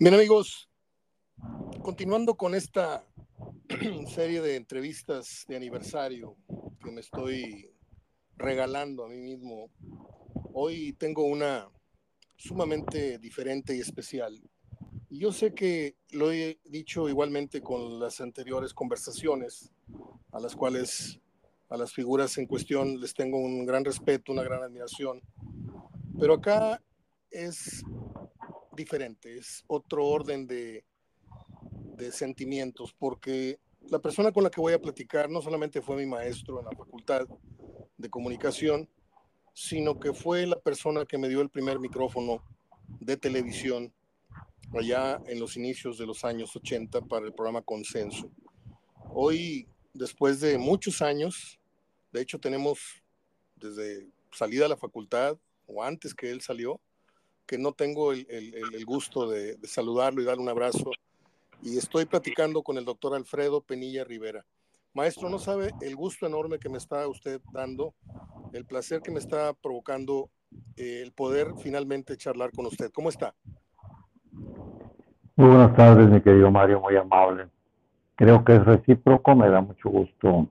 Bien amigos, continuando con esta serie de entrevistas de aniversario que me estoy regalando a mí mismo, hoy tengo una sumamente diferente y especial. Y yo sé que lo he dicho igualmente con las anteriores conversaciones, a las cuales a las figuras en cuestión les tengo un gran respeto, una gran admiración. Pero acá es diferente, es otro orden de, de sentimientos, porque la persona con la que voy a platicar no solamente fue mi maestro en la facultad de comunicación, sino que fue la persona que me dio el primer micrófono de televisión allá en los inicios de los años 80 para el programa Consenso. Hoy, después de muchos años, de hecho tenemos desde salida a la facultad o antes que él salió, que no tengo el, gusto de, saludarlo y darle un abrazo. Y estoy platicando con el doctor Alfredo Penilla Rivera. Maestro, no sabe el gusto enorme que me está usted dando, el placer que me está provocando eh, el poder finalmente charlar con usted. ¿Cómo está? Muy buenas tardes, mi querido Mario, muy amable. Creo que es recíproco, me da mucho gusto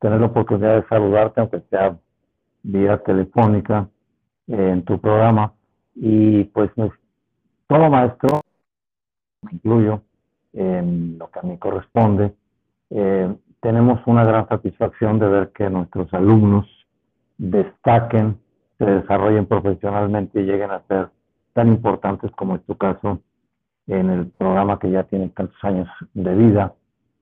tener la oportunidad de saludarte, aunque sea vía telefónica, en tu programa. Y pues todo maestro, me incluyo en lo que a mí corresponde, eh, tenemos una gran satisfacción de ver que nuestros alumnos destaquen, se desarrollen profesionalmente y lleguen a ser tan importantes como es tu caso en el programa que ya tiene tantos años de vida.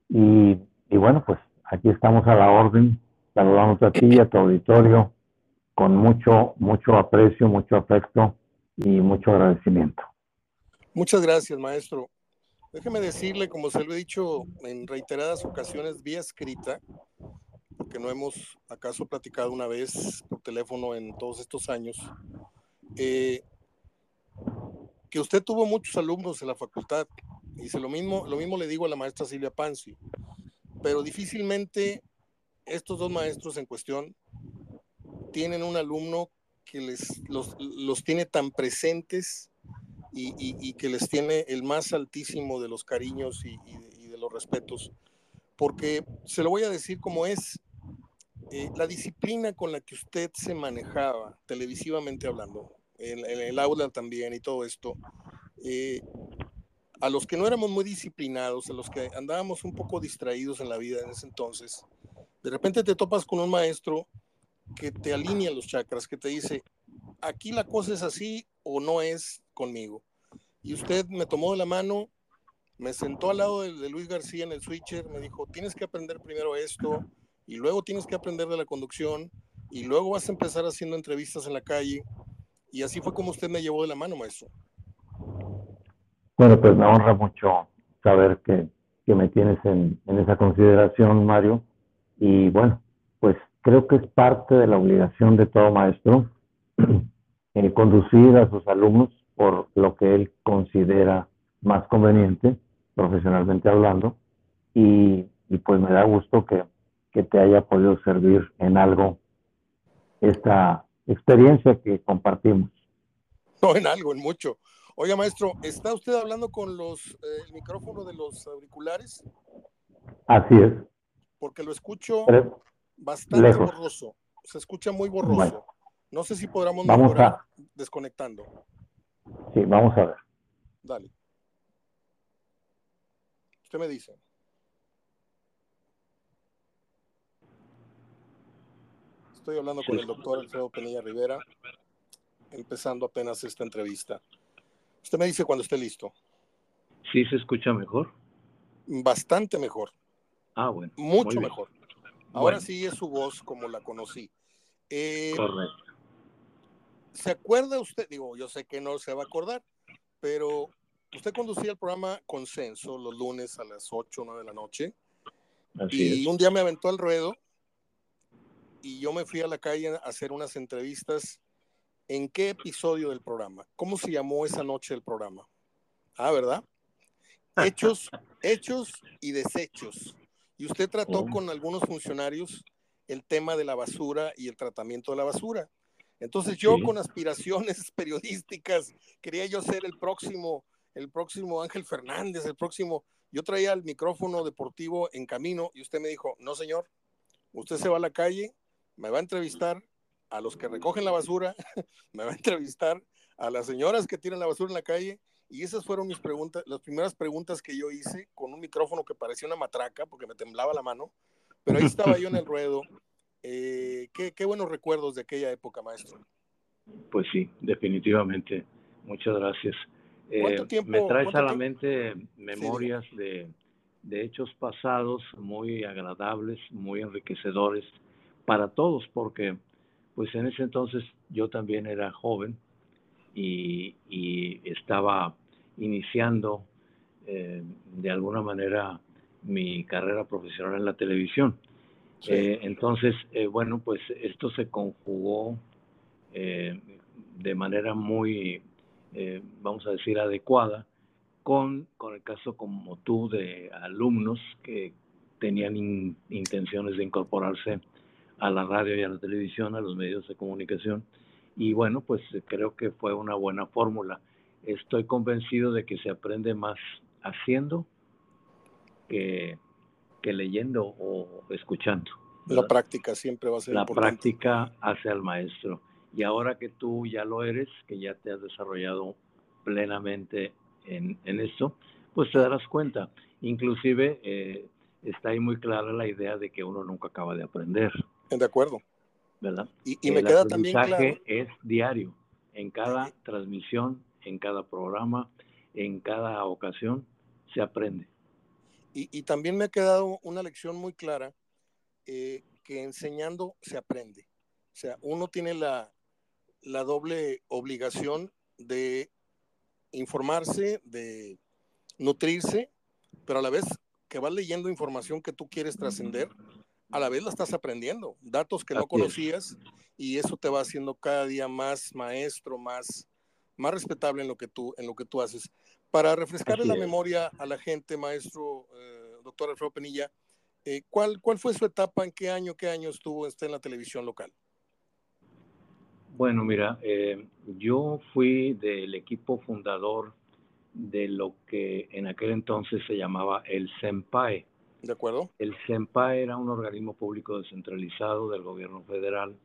Y, y bueno, pues aquí estamos a la orden, saludamos a ti y a tu auditorio con mucho, mucho aprecio, mucho afecto y mucho agradecimiento. Muchas gracias, maestro. Déjeme decirle, como se lo he dicho en reiteradas ocasiones vía escrita, porque no hemos acaso platicado una vez por teléfono en todos estos años, eh, que usted tuvo muchos alumnos en la facultad, y lo mismo, lo mismo le digo a la maestra Silvia Panzi, pero difícilmente estos dos maestros en cuestión tienen un alumno que les, los, los tiene tan presentes y, y, que les tiene el más altísimo de los cariños y, de los respetos. Porque se lo voy a decir como es, eh, la disciplina con la que usted se manejaba, televisivamente hablando, en, el aula también y todo esto, eh, a los que no éramos muy disciplinados, a los que andábamos un poco distraídos en la vida en ese entonces, de repente te topas con un maestro que te alinea los chakras, que te dice, aquí la cosa es así o no es conmigo. Y usted me tomó de la mano, me sentó al lado de, Luis García en el switcher, me dijo, tienes que aprender primero esto, y luego tienes que aprender de la conducción, y luego vas a empezar haciendo entrevistas en la calle. Y así fue como usted me llevó de la mano, maestro. Bueno, pues me honra mucho saber que, me tienes en, en esa consideración, Mario. Y bueno, pues creo que es parte de la obligación de todo maestro eh, conducir a sus alumnos por lo que él considera más conveniente, profesionalmente hablando, y, pues me da gusto que, que, te haya podido servir en algo esta experiencia que compartimos. No, en algo, en mucho. Oiga, maestro, ¿está usted hablando con los eh, el micrófono de los auriculares? Así es. Porque lo escucho bastante borroso. Se escucha muy borroso. No sé si podamos mejorar desconectando. Sí, vamos a ver. Dale. Usted me dice. Estoy hablando con el doctor Alfredo Penilla Rivera, empezando apenas esta entrevista. Usted me dice cuando esté listo. ¿Sí se escucha mejor? Bastante mejor. Ah, bueno. Mucho mejor. Ahora sí es su voz como la conocí. Eh, Correcto. ¿Se acuerda usted? Digo, yo sé que no se va a acordar, pero usted conducía el programa Consenso los lunes a las 8 o 9 de la noche. y un día me aventó al ruedo y yo me fui a la calle a hacer unas entrevistas. ¿En qué episodio del programa? ¿Cómo se llamó esa noche el programa? Ah, ¿verdad? Hechos, hechos y desechos. Y usted trató oh. con algunos funcionarios el tema de la basura y el tratamiento de la basura. Entonces yo con aspiraciones periodísticas quería yo ser el próximo el próximo Ángel Fernández, el próximo. Yo traía el micrófono deportivo en camino y usted me dijo, no señor, usted se va a la calle, me va a entrevistar a los que recogen la basura, me va a entrevistar a las señoras que tiran la basura en la calle y esas fueron mis preguntas, las primeras preguntas que yo hice con un micrófono que parecía una matraca porque me temblaba la mano, pero ahí estaba yo en el ruedo. Eh, qué, qué buenos recuerdos de aquella época, maestro. Pues sí, definitivamente. Muchas gracias. Eh, me traes a la mente memorias de, de, hechos pasados muy agradables, muy enriquecedores para todos, porque pues en ese entonces yo también era joven y, y estaba iniciando eh, de alguna manera mi carrera profesional en la televisión. Eh, entonces, bueno, pues esto se conjugó de manera muy eh, vamos a decir, adecuada con, con el caso como tú de alumnos que tenían intenciones de incorporarse a la radio y a la televisión, a los medios de comunicación. Y bueno, pues creo que fue una buena fórmula. Estoy convencido de que se aprende más haciendo que, que leyendo o escuchando. La práctica siempre va a ser La práctica hace al maestro. Y ahora que tú ya lo eres, que ya te has desarrollado plenamente en, en esto, pues te darás cuenta. Inclusive eh, está ahí muy clara la idea de que uno nunca acaba de aprender. De acuerdo. ¿Verdad? Y, y me queda también claro. es diario, en cada transmisión, en cada programa, en cada ocasión, se aprende. Y, y también me ha quedado una lección muy clara, eh, que enseñando se aprende. O sea, uno tiene la, la doble obligación de informarse, de nutrirse, pero a la vez que vas leyendo información que tú quieres trascender, a la vez la estás aprendiendo, datos que no conocías y eso te va haciendo cada día más maestro, más, más respetable en lo que tú, en lo que tú haces. Para refrescarle la memoria a la gente, maestro, eh, doctor Alfredo Penilla, eh, ¿cuál, ¿cuál fue su etapa? ¿En qué año, qué año estuvo usted en la televisión local? Bueno, mira, eh, yo fui del equipo fundador de lo que en aquel entonces se llamaba el SEMPAE. El SEMPAE era un organismo público descentralizado del gobierno federal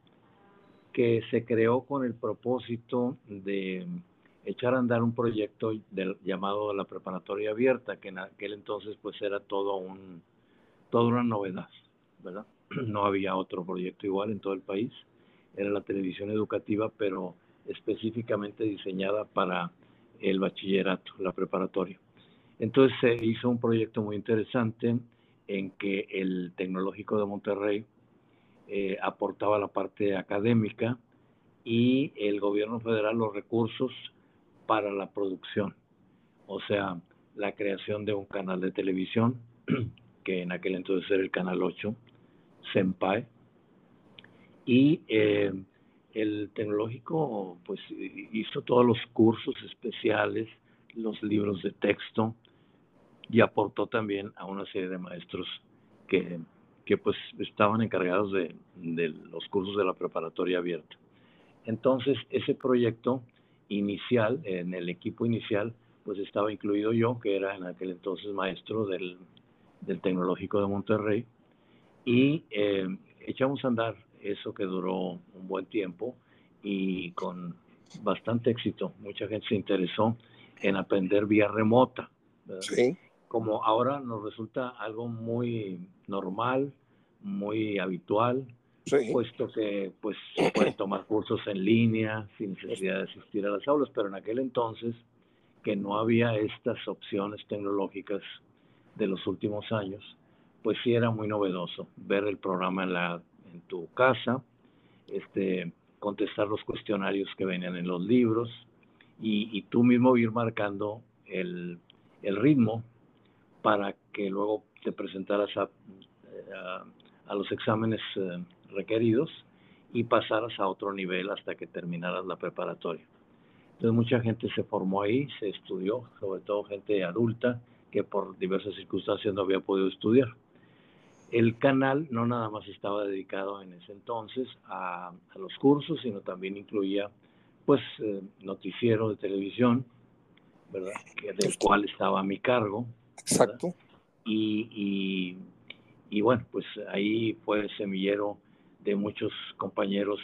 que se creó con el propósito de echar a andar un proyecto del, llamado la preparatoria abierta, que en aquel entonces pues era todo un, toda una novedad, ¿verdad? No había otro proyecto igual en todo el país era la televisión educativa, pero específicamente diseñada para el bachillerato, la preparatoria. Entonces se hizo un proyecto muy interesante en que el Tecnológico de Monterrey eh, aportaba la parte académica y el gobierno federal los recursos para la producción, o sea, la creación de un canal de televisión, que en aquel entonces era el Canal 8, Senpai, y eh, el tecnológico pues hizo todos los cursos especiales, los libros de texto y aportó también a una serie de maestros que, que pues estaban encargados de, los cursos de la preparatoria abierta. Entonces ese proyecto inicial, en el equipo inicial, pues estaba incluido yo, que era en aquel entonces maestro del, del Tecnológico de Monterrey, y eh, echamos a andar eso que duró un buen tiempo y con bastante éxito. Mucha gente se interesó en aprender vía remota. Sí. Como ahora nos resulta algo muy normal, muy habitual, puesto que pues se pueden tomar cursos en línea sin necesidad de asistir a las aulas, pero en aquel entonces que no había estas opciones tecnológicas de los últimos años, pues sí era muy novedoso ver el programa en la en tu casa, este, contestar los cuestionarios que venían en los libros y, tú mismo ir marcando el, ritmo para que luego te presentaras a, a, los exámenes eh, requeridos y pasaras a otro nivel hasta que terminaras la preparatoria. Entonces mucha gente se formó ahí, se estudió, sobre todo gente adulta que por diversas circunstancias no había podido estudiar. El canal no nada más estaba dedicado en ese entonces a, los cursos, sino también incluía pues eh, noticiero de televisión ¿verdad? del cual estaba a mi cargo. Exacto. Y, y, bueno, pues ahí fue el semillero de muchos compañeros,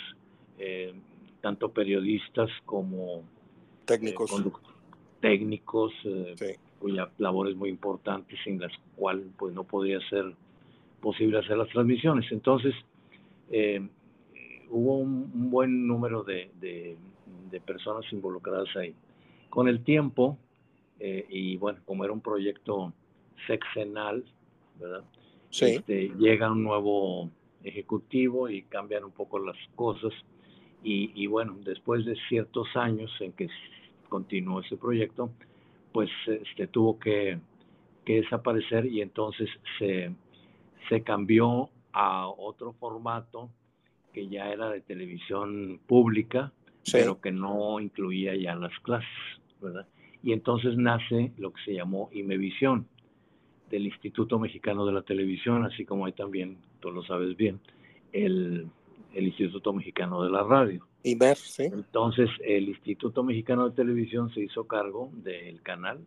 eh, tanto periodistas como técnicos, eh, técnicos eh, cuya labor es muy importante, sin las cuales pues no podía ser posible hacer las transmisiones. Entonces, hubo un, buen número de, de, personas involucradas ahí. Con el tiempo, y bueno, como era un proyecto sexenal, ¿verdad? Sí. Este, llega un nuevo ejecutivo y cambian un poco las cosas. Y, bueno, después de ciertos años en que continuó ese proyecto, pues este, tuvo que, desaparecer y entonces se, se cambió a otro formato que ya era de televisión pública, pero que no incluía ya las clases, ¿verdad? Y entonces nace lo que se llamó Imevisión, del Instituto Mexicano de la Televisión, así como hay también, tú lo sabes bien, el, Instituto Mexicano de la Radio. sí. Entonces, el Instituto Mexicano de Televisión se hizo cargo del canal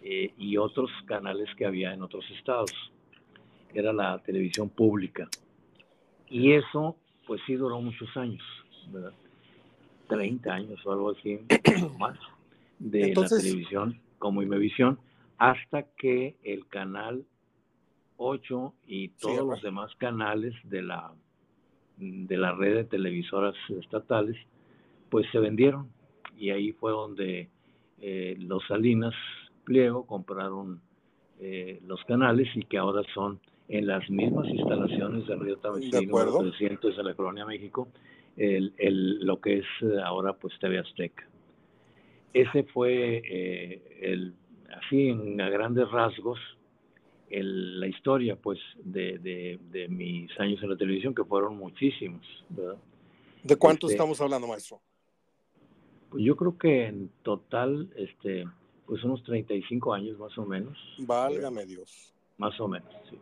eh, y otros canales que había en otros estados. Era la televisión pública. Y eso, pues sí duró muchos años, ¿verdad? 30 años o algo así, más, de la televisión como Imevisión hasta que el canal 8 y todos los demás canales de la, de la red de televisoras estatales, pues se vendieron. Y ahí fue donde eh, los Salinas Pliego compraron eh, los canales y que ahora son en las mismas instalaciones del Río Tabasco, 300 de la Colonia México, el, el, lo que es ahora pues TV Azteca. Ese fue eh, el así en grandes rasgos la historia pues de, mis años en la televisión, que fueron muchísimos. ¿De cuánto este, estamos hablando, maestro? Pues yo creo que en total, este, pues unos 35 años más o menos. Válgame Dios. Más o menos, sí.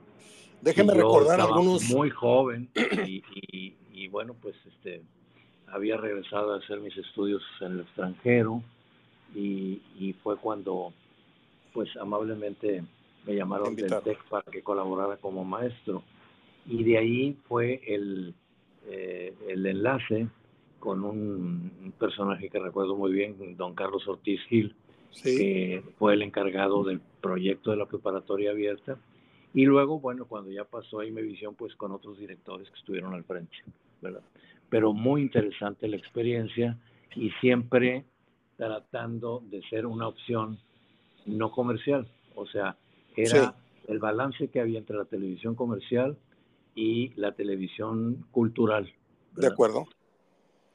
Déjeme recordar algunos. Muy joven y, bueno, pues este, había regresado a hacer mis estudios en el extranjero y, y fue cuando pues amablemente me llamaron del TEC para que colaborara como maestro. Y de ahí fue el, eh, el enlace con un, personaje que recuerdo muy bien, don Carlos Ortiz Gil, que fue el encargado del proyecto de la preparatoria abierta. Y luego, bueno, cuando ya pasó a Imevisión, pues con otros directores que estuvieron al frente, ¿verdad? Pero muy interesante la experiencia y siempre tratando de ser una opción no comercial. O sea, era el balance que había entre la televisión comercial y la televisión cultural. De acuerdo.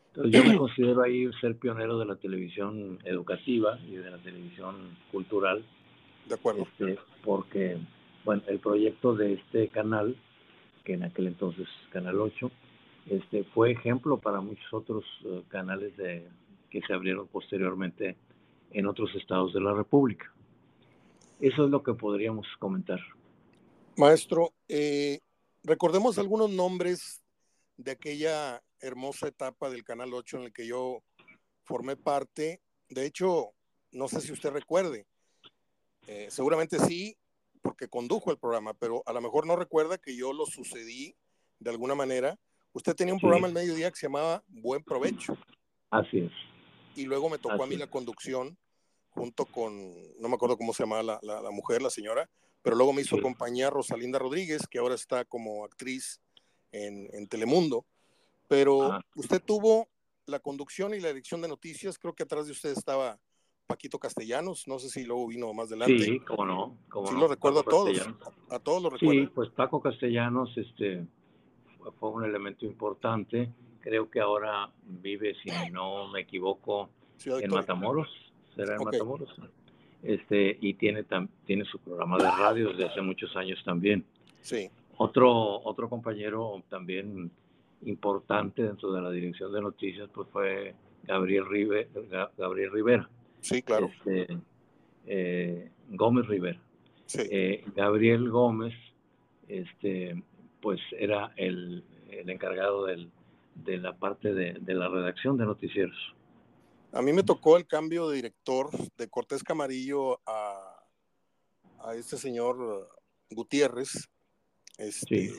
Entonces yo me considero ahí ser pionero de la televisión educativa y de la televisión cultural. De acuerdo. Este, porque, bueno, el proyecto de este canal, que en aquel entonces Canal 8, este, fue ejemplo para muchos otros eh, canales de, que se abrieron posteriormente en otros estados de la República. Eso es lo que podríamos comentar. Maestro, eh, recordemos algunos nombres de aquella hermosa etapa del Canal 8 en el que yo formé parte. De hecho, no sé si usted recuerde, eh, seguramente sí, porque condujo el programa, pero a lo mejor no recuerda que yo lo sucedí de alguna manera. Usted tenía un programa al mediodía que se llamaba Buen Provecho. Así es. Y luego me tocó a mí la conducción junto con, no me acuerdo cómo se llama la, la, mujer, la señora, pero luego me hizo compañía Rosalinda Rodríguez, que ahora está como actriz en, en Telemundo. Pero ah. usted tuvo la conducción y la dirección de noticias, creo que atrás de usted estaba Paquito Castellanos, no sé si luego vino más adelante. Sí, cómo no. sí, lo recuerdo a todos, a, todos lo recuerdo. Sí, pues Paco Castellanos este, fue un elemento importante. Creo que ahora vive, si no me equivoco, en Matamoros será en Matamoros. Este, y tiene, tiene su programa de radio desde hace muchos años también. Sí. Otro, otro compañero también importante dentro de la dirección de noticias pues fue Gabriel, Gabriel Rivera. Sí, claro. Este, eh, Gómez Rivera. Sí. Eh, Gabriel Gómez, este, pues era el, el encargado del, de la parte de, de, la redacción de noticieros. A mí me tocó el cambio de director de Cortés Camarillo a, a este señor Gutiérrez. Este,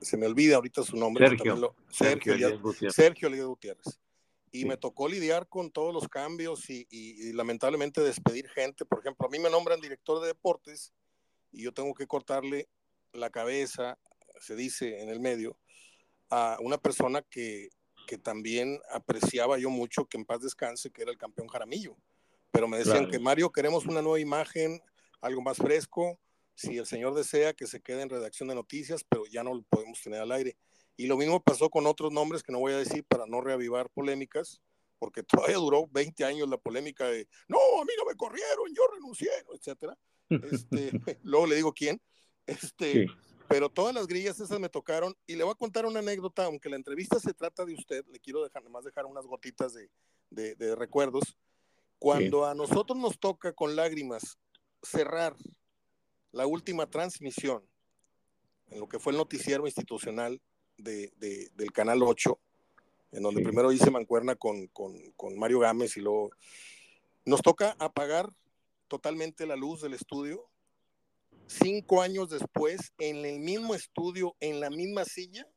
Se me olvida ahorita su nombre. Sergio. Sergio, Sergio, Gutiérrez. Sergio Gutiérrez. Y me tocó lidiar con todos los cambios y, y, lamentablemente despedir gente. Por ejemplo, a mí me nombran director de deportes y yo tengo que cortarle la cabeza, se dice en el medio, a una persona que, que también apreciaba yo mucho, que en paz descanse, que era el campeón Jaramillo. Pero me decían que Mario, queremos una nueva imagen, algo más fresco. Si el señor desea que se quede en redacción de noticias, pero ya no lo podemos tener al aire. Y lo mismo pasó con otros nombres que no voy a decir para no reavivar polémicas, porque todavía duró 20 años la polémica de, no, a mí no me corrieron, yo renuncié, etcétera. Este, luego le digo quién. Este, Pero todas las grillas esas me tocaron y le voy a contar una anécdota, aunque la entrevista se trata de usted, le quiero dejar, más dejar unas gotitas de, de, de recuerdos. Cuando a nosotros nos toca con lágrimas cerrar la última transmisión en lo que fue el noticiero institucional de, del Canal 8, en donde primero hice mancuerna con, con, con, Mario Gámez y luego nos toca apagar totalmente la luz del estudio. Cinco años después, en el mismo estudio, en la misma silla,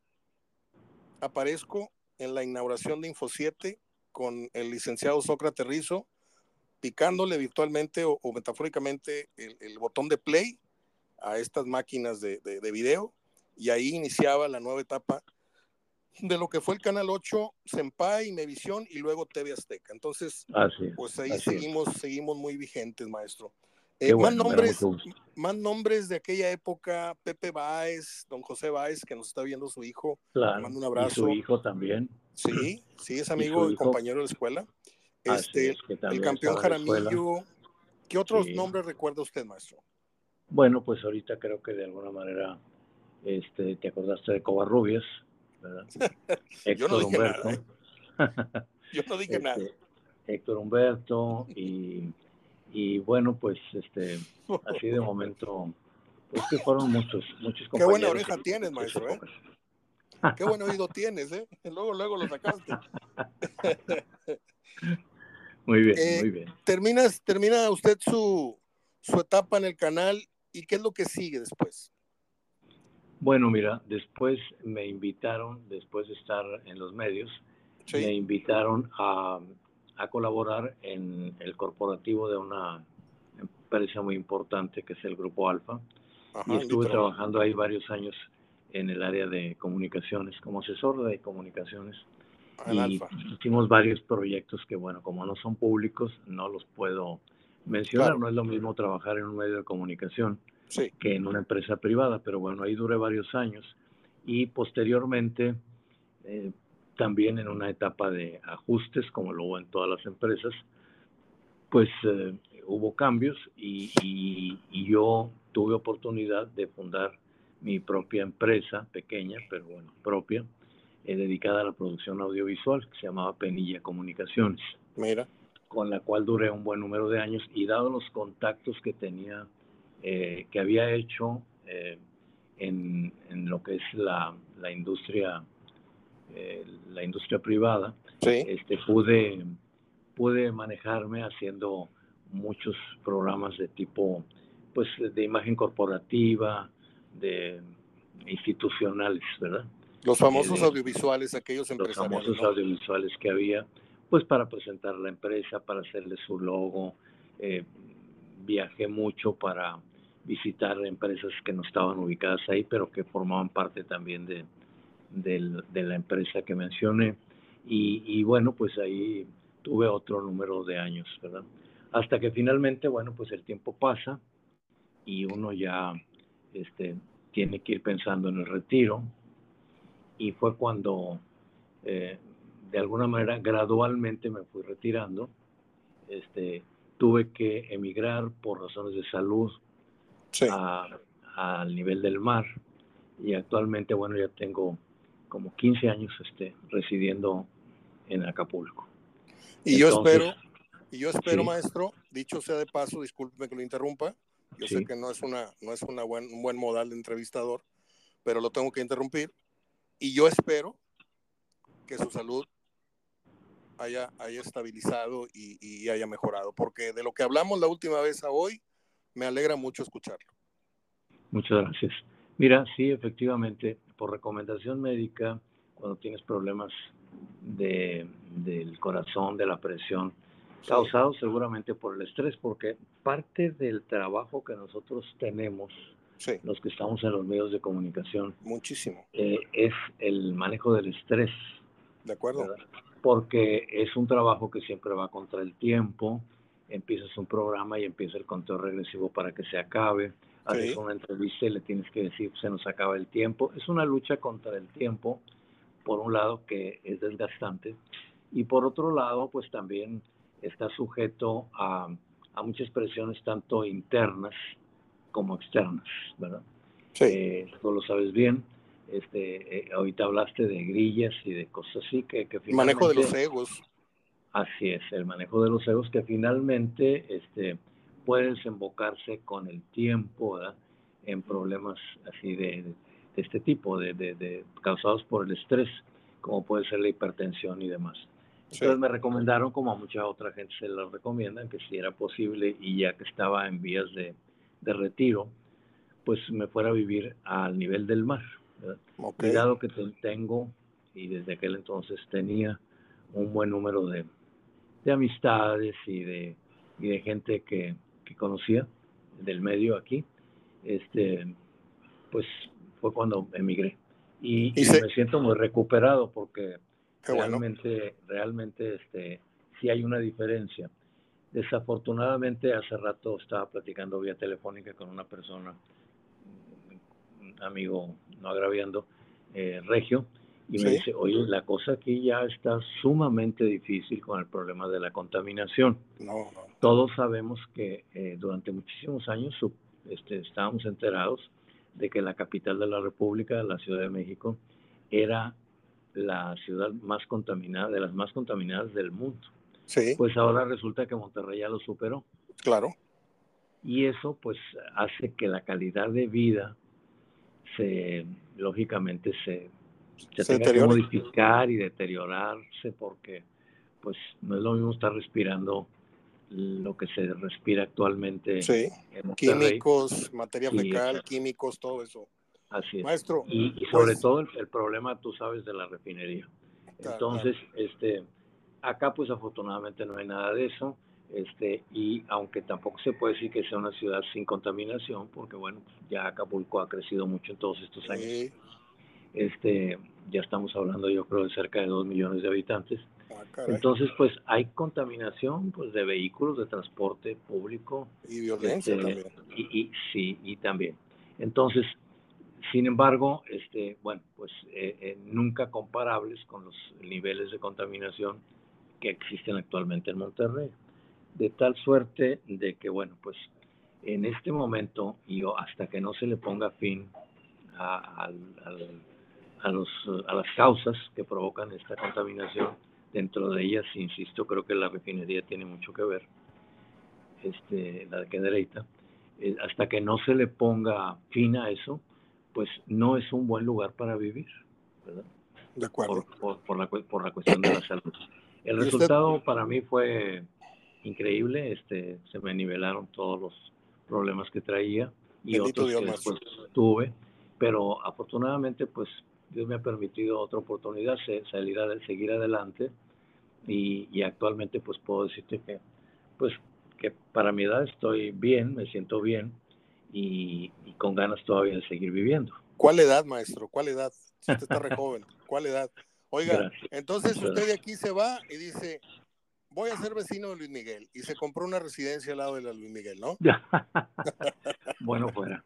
aparezco en la inauguración de Info 7 con el licenciado Sócrates Rizo, picándole virtualmente o, metafóricamente el, el, botón de play a estas máquinas de, de, de video y ahí iniciaba la nueva etapa de lo que fue el Canal 8, Senpai, Mevisión y luego TV Azteca. Entonces, pues ahí seguimos, seguimos muy vigentes, maestro. Eh, más, nombres, más nombres de aquella época, Pepe Báez, don José Báez, que nos está viendo su hijo. Claro, mando un abrazo. su hijo también. Sí, sí, es amigo y, compañero de la escuela. Este, el campeón Jaramillo. ¿Qué otros nombres recuerda usted, maestro? Bueno, pues ahorita creo que de alguna manera este, te acordaste de Covarrubias, ¿verdad? Yo no dije Humberto. Nada, ¿eh? Yo no dije nada. Este, Héctor Humberto y, y, bueno, pues este, así de momento, pues que fueron muchos, muchos compañeros. Qué buena oreja tienes, maestro, ¿eh? Qué buen oído tienes, ¿eh? Luego, luego lo sacaste. muy bien, eh, muy bien. Terminas, termina usted su, su etapa en el canal y qué es lo que sigue después. Bueno, mira, después me invitaron, después de estar en los medios, me invitaron a, colaborar en el corporativo de una empresa muy importante que es el Grupo Alfa. y estuve trabajando ahí varios años en el área de comunicaciones, como asesor de comunicaciones. y hicimos varios proyectos que, bueno, como no son públicos, no los puedo mencionar. No es lo mismo trabajar en un medio de comunicación que en una empresa privada, pero bueno, ahí duré varios años y posteriormente eh, también en una etapa de ajustes, como lo hubo en todas las empresas, pues eh, hubo cambios y, y, yo tuve oportunidad de fundar mi propia empresa, pequeña, pero bueno, propia, eh, dedicada a la producción audiovisual, que se llamaba Penilla Comunicaciones. Mira. Con la cual duré un buen número de años y dado los contactos que tenía eh, que había hecho en, en, lo que es la, la industria eh, la industria privada este pude pude manejarme haciendo muchos programas de tipo pues de imagen corporativa de institucionales verdad los famosos audiovisuales aquellos empresariales los famosos audiovisuales que había pues para presentar la empresa para hacerle su logo. Viajé mucho para visitar empresas que no estaban ubicadas ahí, pero que formaban parte también de, de, la empresa que mencioné. Y, y, bueno, pues ahí tuve otro número de años, ¿verdad? Hasta que finalmente, bueno, pues el tiempo pasa y uno ya este, tiene que ir pensando en el retiro. Y fue cuando, eh, de alguna manera, gradualmente me fui retirando. Este, tuve que emigrar por razones de salud, al nivel del mar. Y actualmente, bueno, ya tengo como 15 años este, residiendo en Acapulco. Y yo espero, y yo espero, maestro, dicho sea de paso, discúlpeme que lo interrumpa, yo sé que no es, una, no es una buen, un buen modal de entrevistador, pero lo tengo que interrumpir. Y yo espero que su salud haya, haya estabilizado y, y, haya mejorado, porque de lo que hablamos la última vez a hoy, me alegra mucho escucharlo. Muchas gracias. Mira, sí, efectivamente, por recomendación médica, cuando tienes problemas de, del corazón, de la presión, causados seguramente por el estrés, porque parte del trabajo que nosotros tenemos, los que estamos en los medios de comunicación, muchísimo, eh, es el manejo del estrés. De acuerdo. Porque es un trabajo que siempre va contra el tiempo, empiezas un programa y empieza el conteo regresivo para que se acabe, haces una entrevista y le tienes que decir, se nos acaba el tiempo. Es una lucha contra el tiempo, por un lado, que es desgastante, y por otro lado, pues también está sujeto a, a muchas presiones tanto internas como externas, ¿verdad? Sí. Eh, tú lo sabes bien. Este, eh, ahorita hablaste de grillas y de cosas así que, que Manejo de los egos. Así es, el manejo de los egos que finalmente este, puede desembocarse con el tiempo ¿verdad? en problemas así de, de este tipo, de, de, causados por el estrés, como puede ser la hipertensión y demás. Entonces me recomendaron, como a mucha otra gente se lo recomiendan, que si era posible y ya que estaba en vías de, de retiro, pues me fuera a vivir al nivel del mar. Cuidado que tengo, y desde aquel entonces tenía un buen número de, de amistades y de, y de gente que, que, conocía del medio aquí, este, pues fue cuando emigré. Y, me siento muy recuperado porque realmente, realmente este, sí hay una diferencia. Desafortunadamente, hace rato estaba platicando vía telefónica con una persona, un amigo, no agraviando, eh, Regio, y me dice, oye, la cosa aquí ya está sumamente difícil con el problema de la contaminación. No, Todos sabemos que eh, durante muchísimos años este, estábamos enterados de que la capital de la República, la Ciudad de México, era la ciudad más contaminada, de las más contaminadas del mundo. Sí. Pues ahora resulta que Monterrey ya lo superó. Claro. Y eso pues hace que la calidad de vida se, lógicamente, se, se, tenga que modificar y deteriorarse porque pues no es lo mismo estar respirando lo que se respira actualmente. Sí, químicos, materia fecal, químicos, todo eso. Así es. Maestro. Y, sobre pues todo el, problema, tú sabes, de la refinería. Entonces, este, acá pues afortunadamente no hay nada de eso. Este, y aunque tampoco se puede decir que sea una ciudad sin contaminación, porque bueno, ya Acapulco ha crecido mucho en todos estos años. Este, ya estamos hablando yo creo de cerca de dos millones de habitantes. Ah, Entonces, pues hay contaminación pues de vehículos de transporte público. Y violencia este, también. Y, y, sí, y también. Entonces, sin embargo, este, bueno, pues eh, eh, nunca comparables con los niveles de contaminación que existen actualmente en Monterrey. De tal suerte de que, bueno, pues en este momento, y hasta que no se le ponga fin a, a, los, a las causas que provocan esta contaminación, dentro de ellas, insisto, creo que la refinería tiene mucho que ver, este, la de Quedereita, eh, hasta que no se le ponga fin a eso, pues no es un buen lugar para vivir, ¿verdad? De acuerdo. Por, la, por la cuestión de la salud. El resultado para mí fue increíble, este, se me nivelaron todos los problemas que traía y otros que después tuve, pero afortunadamente pues Dios me ha permitido otra oportunidad, salir a, seguir adelante y, y, actualmente pues puedo decirte que pues que para mi edad estoy bien, me siento bien, y, con ganas todavía de seguir viviendo. ¿Cuál edad, maestro? ¿Cuál edad? Usted está re joven. ¿Cuál edad? Oiga, entonces usted de aquí se va y dice, voy a ser vecino de Luis Miguel y se compró una residencia al lado de la Luis Miguel, ¿no? bueno, fuera.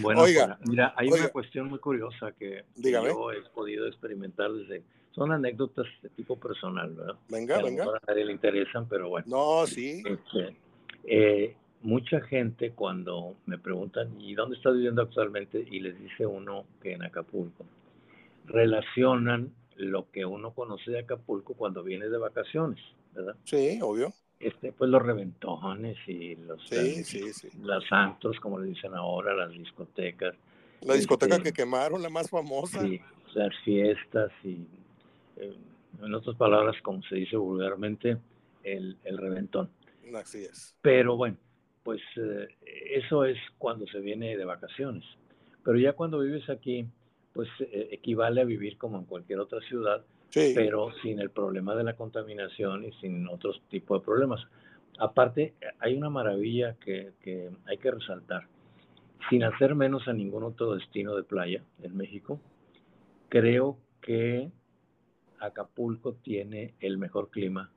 Bueno, oiga, mira, hay una cuestión muy curiosa que yo he podido experimentar desde... Son anécdotas de tipo personal, ¿verdad? Venga, venga. A nadie le interesan, pero bueno. No, sí. Este, eh, mucha gente cuando me preguntan, ¿y dónde estás viviendo actualmente? Y les dice uno que en Acapulco, relacionan lo que uno conoce de Acapulco cuando viene de vacaciones, ¿verdad? Sí, obvio. Este, pues los reventones y los, sí, sí, sí. los santos, como le dicen ahora, las discotecas. La discoteca este, que quemaron, la más famosa. Sí, las fiestas y eh, en otras palabras, como se dice vulgarmente, el, el reventón. Así es. Pero bueno, pues eh, eso es cuando se viene de vacaciones. Pero ya cuando vives aquí, pues eh, equivale a vivir como en cualquier otra ciudad, pero sin el problema de la contaminación y sin otros tipos de problemas. Aparte, hay una maravilla que, que hay que resaltar. Sin hacer menos a ningún otro destino de playa en México, creo que Acapulco tiene el mejor clima,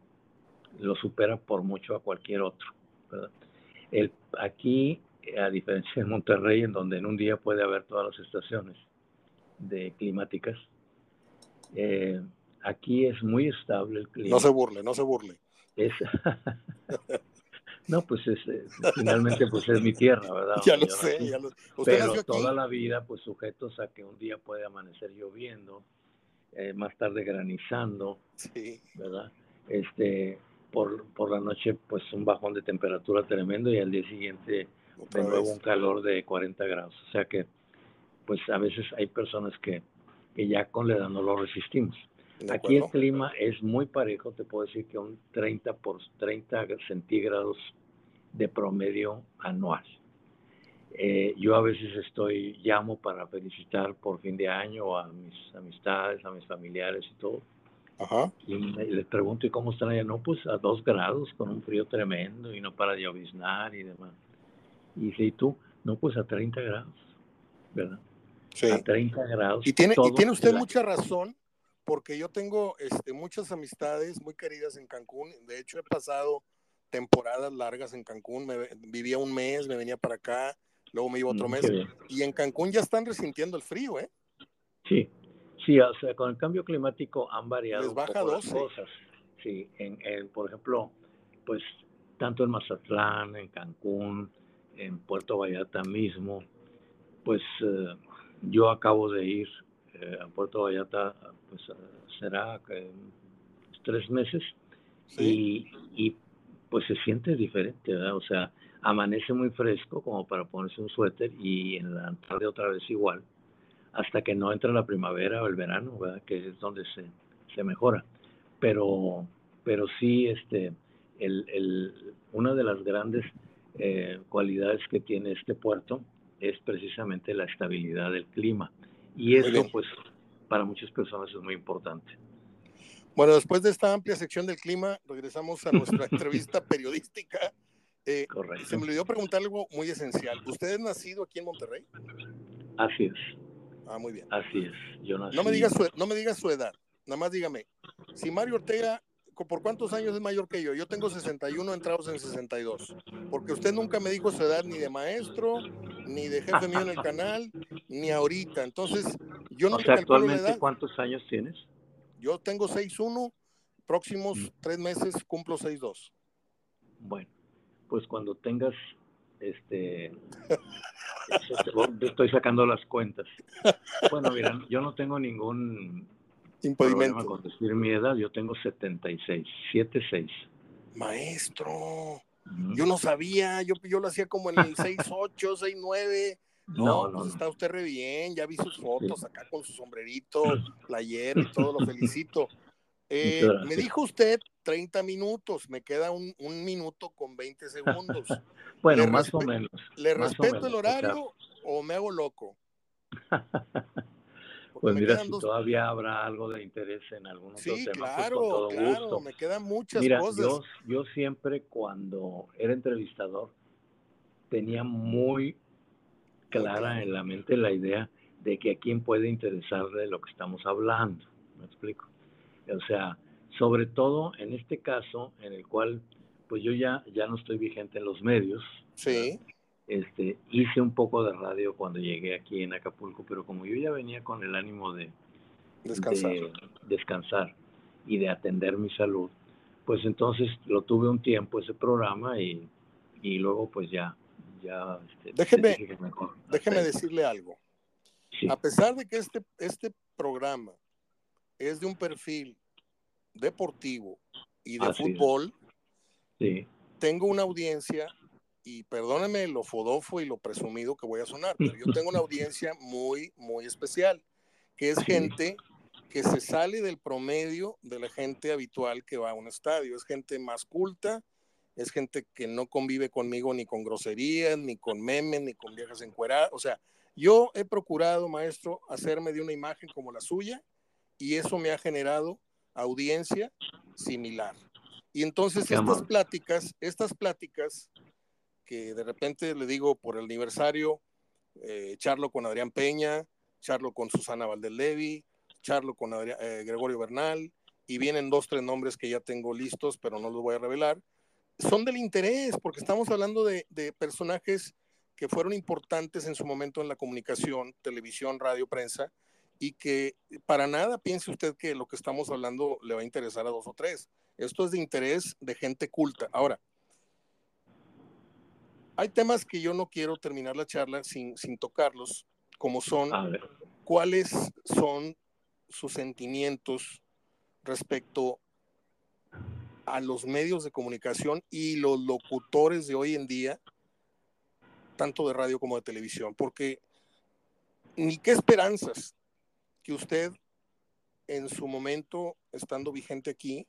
lo supera por mucho a cualquier otro. Aquí, a diferencia de Monterrey, en donde en un día puede haber todas las estaciones de climáticas, eh, aquí es muy estable el clima. No se burle, no se burle. no, pues es, eh, finalmente pues es mi tierra, ¿verdad? Ya lo sé, ya lo Pero toda la vida pues sujetos a que un día puede amanecer lloviendo, eh, más tarde granizando, sí. ¿verdad? Este, por, por la noche pues un bajón de temperatura tremendo y al día siguiente de nuevo un calor de 40 grados. O sea que pues a veces hay personas que, que ya con la edad no lo resistimos. Aquí el clima es muy parejo, te puedo decir que un 30 por 30 centígrados de promedio anual. Eh, yo a veces estoy, llamo para felicitar por fin de año a mis amistades, a mis familiares y todo. Y les pregunto, ¿y cómo están allá? No, pues a dos grados, con un frío tremendo y no para de lloviznar y demás. Y ¿y tú? No, pues a 30 grados, ¿verdad? Sí. A 30 grados. Y tiene, y tiene usted mucha razón, porque yo tengo este, muchas amistades muy queridas en Cancún. De hecho, he pasado temporadas largas en Cancún. Me, vivía un mes, me venía para acá, luego me iba otro mm, mes. Y en Cancún ya están resintiendo el frío, ¿eh? Sí, sí, o sea, con el cambio climático han variado Les baja las cosas. Sí, en, por ejemplo, pues tanto en Mazatlán, en Cancún, en Puerto Vallarta mismo, pues eh, yo acabo de ir eh, a Puerto Vallarta, pues será tres meses y, y, pues se siente diferente, ¿verdad? O sea, amanece muy fresco como para ponerse un suéter y en la tarde otra vez igual, hasta que no entra la primavera o el verano, ¿verdad? Que es donde se, se mejora. Pero, pero sí, este, el, el, una de las grandes eh, cualidades que tiene este puerto es precisamente la estabilidad del clima. Y eso, pues, para muchas personas es muy importante. Bueno, después de esta amplia sección del clima, regresamos a nuestra entrevista periodística. Eh, Correcto. Se me olvidó preguntar algo muy esencial. ¿Usted es nacido aquí en Monterrey? Así es. Ah, muy bien. Así es. Yo No me diga su, no me diga su edad. Nada más dígame. Si Mario Ortega ¿por cuántos años es mayor que yo? Yo tengo 61 entrados en 62. Porque usted nunca me dijo su edad ni de maestro, ni de jefe mío en el canal, ni ahorita. Entonces, yo no o sea, actualmente, ¿cuántos años tienes? Yo tengo 6'1, próximos mm. tres meses cumplo 6'2. Bueno, pues cuando tengas este, este estoy sacando las cuentas. Bueno, mira, yo no tengo ningún impedimento. Con decir mi edad, yo tengo 76, 76. Maestro, yo no sabía, yo, yo lo hacía como en el 68, 69. No, no, pues está usted re bien, ya vi sus fotos acá con su sombrerito, playero y todo, lo felicito. Eh, me dijo usted 30 minutos, me queda un, un minuto con 20 segundos. bueno, más o menos. ¿Le respeto el horario o me hago loco? Pues mira, si todavía habrá algo de interés en algunos sí, temas, claro, pues con todo claro, gusto. me quedan muchas mira, cosas. Yo, yo siempre cuando era entrevistador tenía muy clara en la mente la idea de que a quién puede interesarle lo que estamos hablando. ¿Me explico? O sea, sobre todo en este caso en el cual pues yo ya, ya no estoy vigente en los medios. Sí. Este, hice un poco de radio cuando llegué aquí en Acapulco, pero como yo ya venía con el ánimo de descansar, descansar y de atender mi salud, pues entonces lo tuve un tiempo ese programa y, y luego pues ya, ya este, déjeme, déjeme decirle algo. A pesar de que este, este programa es de un perfil deportivo y de fútbol, tengo una audiencia y perdóneme lo fodofo y lo presumido que voy a sonar, pero yo tengo una audiencia muy, muy especial, que es gente que se sale del promedio de la gente habitual que va a un estadio. Es gente más culta, es gente que no convive conmigo ni con groserías, ni con memes, ni con viejas encueradas. O sea, yo he procurado, maestro, hacerme de una imagen como la suya y eso me ha generado audiencia similar. Y entonces estas pláticas, estas pláticas que de repente le digo por el aniversario, eh, charlo con Adrián Peña, charlo con Susana Valdelevi, charlo con eh, Gregorio Bernal, y vienen dos, tres nombres que ya tengo listos, pero no los voy a revelar, son del interés, porque estamos hablando de, de personajes que fueron importantes en su momento en la comunicación, televisión, radio, prensa, y que para nada piense usted que lo que estamos hablando le va a interesar a dos o tres. Esto es de interés de gente culta. Ahora, hay temas que yo no quiero terminar la charla sin, sin tocarlos, como son cuáles son sus sentimientos respecto a los medios de comunicación y los locutores de hoy en día, tanto de radio como de televisión, porque ni qué esperanzas que usted en su momento, estando vigente aquí,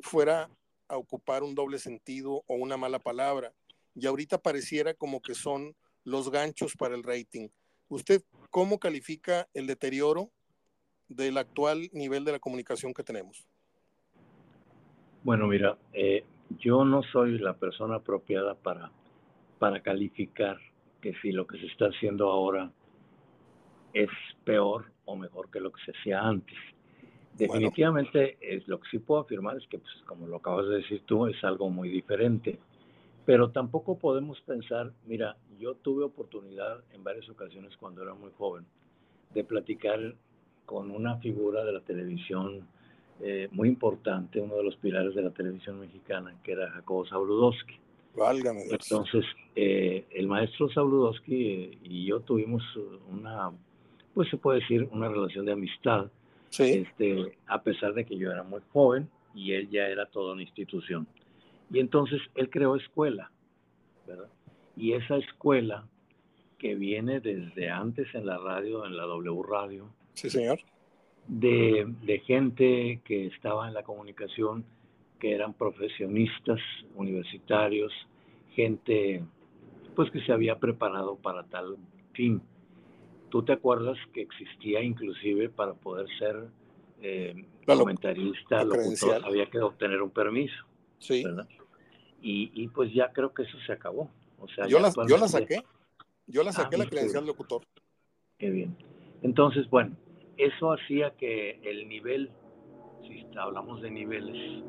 fuera a ocupar un doble sentido o una mala palabra. Y ahorita pareciera como que son los ganchos para el rating. ¿Usted cómo califica el deterioro del actual nivel de la comunicación que tenemos? Bueno, mira, eh, yo no soy la persona apropiada para, para calificar que si lo que se está haciendo ahora es peor o mejor que lo que se hacía antes. Definitivamente es, lo que sí puedo afirmar es que, pues, como lo acabas de decir tú, es algo muy diferente. Pero tampoco podemos pensar, mira, yo tuve oportunidad en varias ocasiones cuando era muy joven de platicar con una figura de la televisión eh, muy importante, uno de los pilares de la televisión mexicana, que era Jacobo Zabludowski. Válgame Entonces, eh, el maestro Zabludowski y yo tuvimos una pues se puede decir una relación de amistad, este, a pesar de que yo era muy joven y él ya era toda una institución. Y entonces él creó escuela, ¿verdad? Y esa escuela que viene desde antes en la radio, en la W Radio. Sí, señor. De, de gente que estaba en la comunicación, que eran profesionistas universitarios, gente pues que se había preparado para tal fin. Tú te acuerdas que existía inclusive para poder ser eh, comentarista, locutor, había que obtener un permiso. Sí. Y, pues ya creo que eso se acabó. O sea, yo, la, yo la saqué. Yo la ah, saqué la credencial locutor. Qué bien. Entonces, bueno, eso hacía que el nivel, si hablamos de niveles,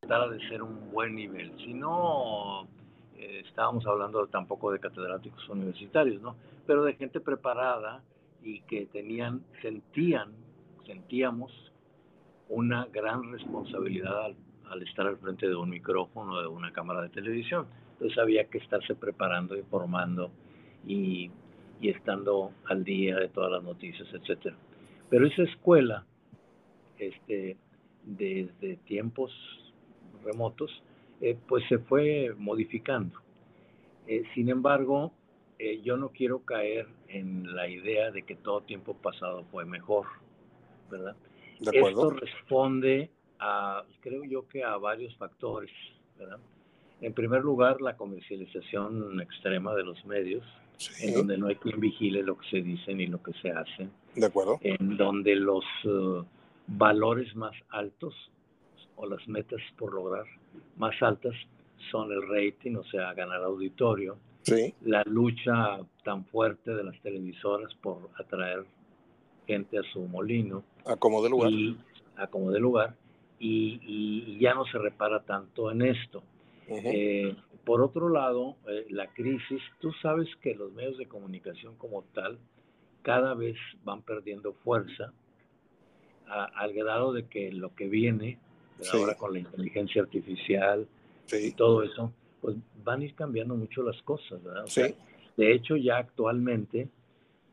tratara de ser un buen nivel. Si no, eh, estábamos hablando tampoco de catedráticos universitarios, ¿no? Pero de gente preparada y que tenían, sentían, sentíamos una gran responsabilidad al, estar al frente de un micrófono, de una cámara de televisión. Entonces había que estarse preparando y formando y, y estando al día de todas las noticias, etcétera. Pero esa escuela, este, desde tiempos remotos, eh, pues se fue modificando. Eh, sin embargo, eh, yo no quiero caer en la idea de que todo tiempo pasado fue mejor, ¿verdad? Esto responde a, creo yo que a varios factores, ¿verdad? En primer lugar, la comercialización extrema de los medios, en donde no hay quien vigile lo que se dice ni lo que se hace. De acuerdo. En donde los valores más altos o las metas por lograr más altas son el rating, o sea, ganar auditorio, sí. la lucha tan fuerte de las televisoras por atraer gente a su molino. A como de lugar. Y, a como de lugar. Y, ya no se repara tanto en esto. Eh, por otro lado, eh, la crisis, tú sabes que los medios de comunicación como tal cada vez van perdiendo fuerza al grado de que lo que viene ahora con la inteligencia artificial y todo eso, pues van a ir cambiando mucho las cosas, ¿verdad? de hecho, ya actualmente,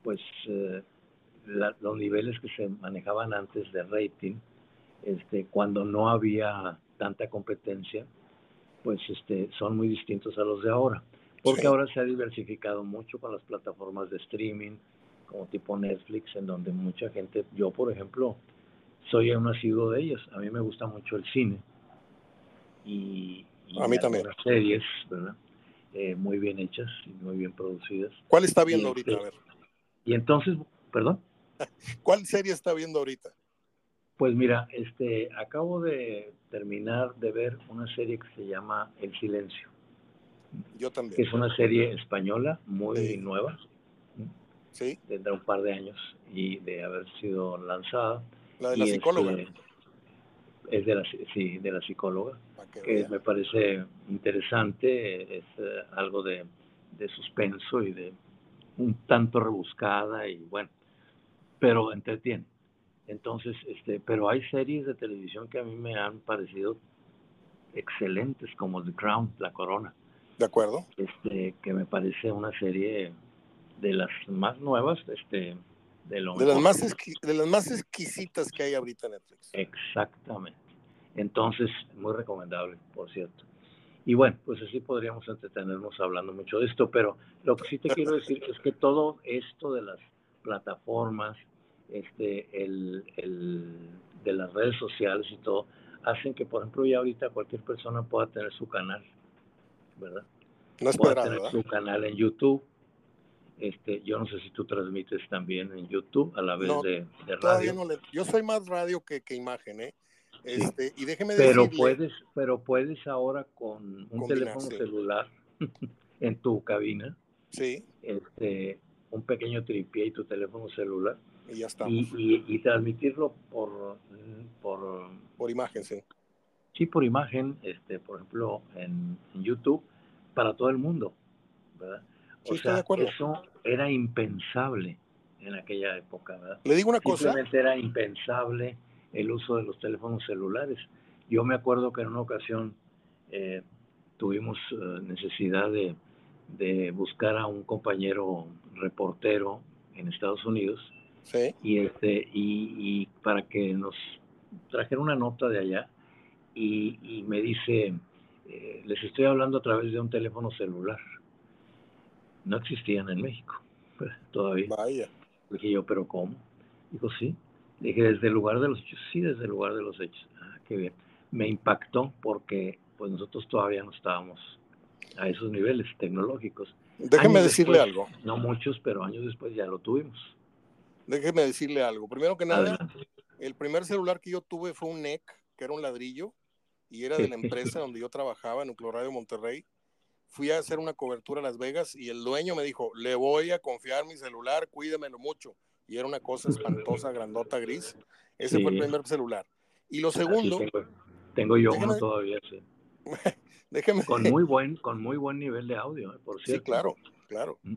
pues eh, los niveles que se manejaban antes de rating, este, cuando no había tanta competencia, pues este, son muy distintos a los de ahora. Porque ahora se ha diversificado mucho con las plataformas de streaming, como tipo Netflix, en donde mucha gente, yo por ejemplo, soy un asiduo de ellas. A mí me gusta mucho el cine y, a mí también. Las series, ¿verdad? Eh, muy bien hechas y muy bien producidas. ¿Cuál está viendo ahorita? Este, a ver. Y entonces, perdón. ¿Cuál serie está viendo ahorita? Pues mira, este, acabo de terminar de ver una serie que se llama El Silencio. Yo también. Que es una serie española muy nueva. Sí. Tendrá un par de años y de haber sido lanzada. La de la psicóloga. Este, es de la, sí, de la psicóloga, que, me parece interesante, es eh, algo de, de suspenso y de un tanto rebuscada y bueno, pero entretiene. Entonces, este, pero hay series de televisión que a mí me han parecido excelentes, como The Crown, La Corona. De acuerdo. Este, que me parece una serie de las más nuevas, este, de, lo de las más de las más exquisitas que hay ahorita en Netflix. Exactamente. Entonces, muy recomendable, por cierto. Y bueno, pues así podríamos entretenernos hablando mucho de esto, pero lo que sí te quiero decir es que todo esto de las plataformas, este, el, el, de las redes sociales y todo, hacen que, por ejemplo, ya ahorita cualquier persona pueda tener su canal, ¿verdad? No es pueda tener su canal en YouTube. Este, yo no sé si tú transmites también en YouTube a la vez de, radio. No yo soy más radio que, que imagen, ¿eh? Este, y déjeme pero puedes, pero puedes ahora con un teléfono celular en tu cabina, sí. este, un pequeño tripié y tu teléfono celular, y ya está. Y, transmitirlo por, por, por imagen, sí. Sí, por imagen, este, por ejemplo, en, YouTube, para todo el mundo, ¿verdad? O sea, eso era impensable en aquella época, ¿verdad? Le digo una cosa. Simplemente era impensable el uso de los teléfonos celulares. Yo me acuerdo que en una ocasión eh, tuvimos eh, necesidad de, de, buscar a un compañero reportero en Estados Unidos y este y, para que nos trajera una nota de allá y, me dice eh, les estoy hablando a través de un teléfono celular no existían en México todavía. Vaya. Dije yo pero cómo dijo sí dije desde el lugar de los hechos sí desde el lugar de los hechos ah, qué bien me impactó porque pues nosotros todavía no estábamos a esos niveles tecnológicos déjeme decirle algo no muchos pero años después ya lo tuvimos Déjeme decirle algo. Primero que nada, el primer celular que yo tuve fue un NEC, que era un ladrillo, y era de la empresa donde yo trabajaba, en Radio Monterrey. Fui a hacer una cobertura a Las Vegas y el dueño me dijo, le voy a confiar mi celular, cuídemelo mucho. Y era una cosa espantosa, grandota, gris. Ese fue el primer celular. Y lo segundo... Tengo, yo uno todavía, sí. déjeme... Con muy, buen, con muy buen nivel de audio, eh, por cierto. Sí, claro, claro, mm.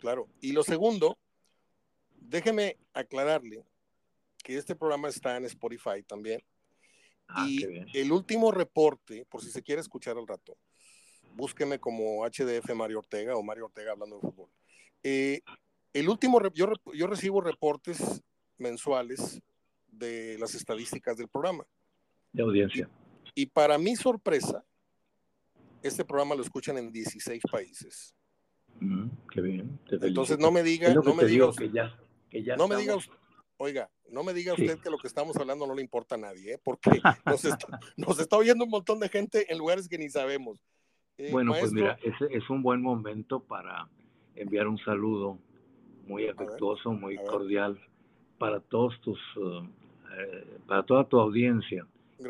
claro. Y lo segundo Déjeme aclararle que este programa está en Spotify también. Ah, y el último reporte, por si se quiere escuchar al rato, búsqueme como HDF Mario Ortega o Mario Ortega hablando de fútbol. Eh, el último, yo, yo recibo reportes mensuales de las estadísticas del programa. De audiencia. Y, para mi sorpresa, este programa lo escuchan en 16 países. Mm, qué bien. Entonces no me diga, no me diga que ya no me diga oiga, no me diga usted que lo que estamos hablando no le importa a nadie, ¿eh? porque nos está, nos está oyendo un montón de gente en lugares que ni sabemos. Eh, bueno, pues mira, ese es un buen momento para enviar un saludo muy afectuoso, muy cordial para todos tus, uh, eh, para toda tu audiencia,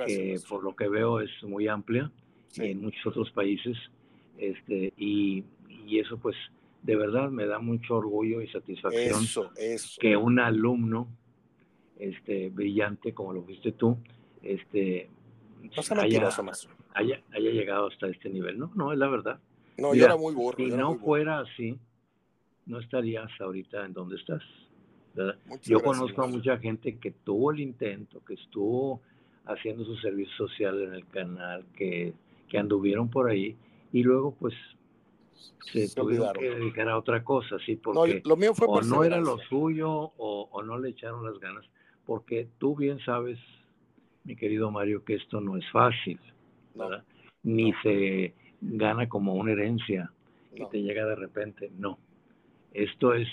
que por lo que veo es muy amplia en muchos otros países, este, y, y eso pues de verdad me da mucho orgullo y satisfacción que un alumno este, brillante como lo fuiste tú, este, haya, haya, haya, llegado hasta este nivel. No, no, es la verdad. No, yo era muy burro. Si no fuera así, no estarías ahorita en donde estás. Yo conozco a mucha gente que tuvo el intento, que estuvo haciendo su servicio social en el canal, que, que anduvieron por ahí y luego pues se, tuvieron que dedicar a otra cosa, sí, porque lo mío fue o no era lo suyo o, no le echaron las ganas, porque tú bien sabes, mi querido Mario, que esto no es fácil, ¿verdad? Ni se gana como una herencia que te llega de repente, no. Esto es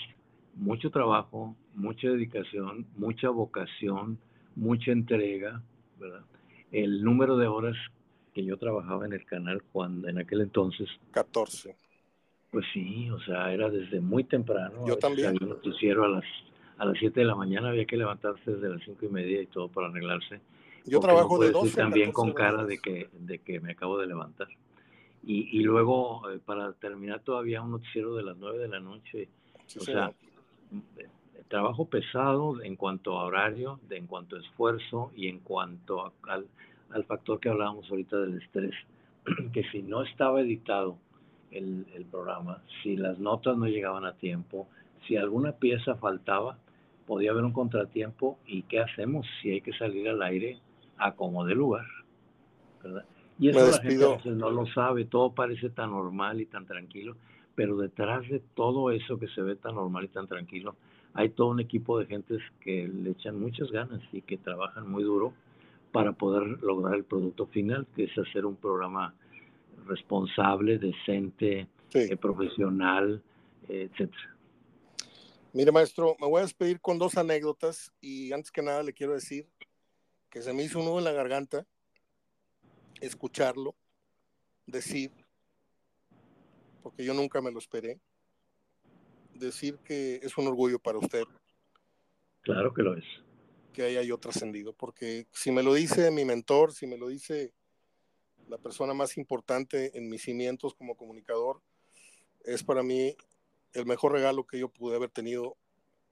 mucho trabajo, mucha dedicación, mucha vocación, mucha entrega, ¿verdad? El número de horas que yo trabajaba en el canal cuando en aquel entonces. 14 pues sí o sea era desde muy temprano yo también. había noticiero a las a las 7 de la mañana había que levantarse desde las cinco y media y todo para arreglarse yo trabajo de 12 también con cara de que de que me acabo de levantar. Y, y luego eh, para terminar todavía un noticiero de las 9 de la noche o sea eh, trabajo pesado en cuanto a horario, de, en cuanto a esfuerzo y en cuanto al, al factor que hablábamos ahorita del estrés, que si no estaba editado el, el, programa, si las notas no llegaban a tiempo, si alguna pieza faltaba, podía haber un contratiempo y ¿qué hacemos si hay que salir al aire a como de lugar? ¿verdad? Y eso la gente a veces no lo sabe, todo parece tan normal y tan tranquilo, pero detrás de todo eso que se ve tan normal y tan tranquilo, hay todo un equipo de gentes que le echan muchas ganas y que trabajan muy duro para poder lograr el producto final, que es hacer un programa responsable, decente, eh, profesional, eh, etcétera. Mire, maestro, me voy a despedir con dos anécdotas y antes que nada le quiero decir que se me hizo un nudo en la garganta escucharlo decir, porque yo nunca me lo esperé, decir que es un orgullo para usted. Claro que lo es que haya yo trascendido, porque si me lo dice mi mentor, si me lo dice la persona más importante en mis cimientos como comunicador, es para mí el mejor regalo que yo pude haber tenido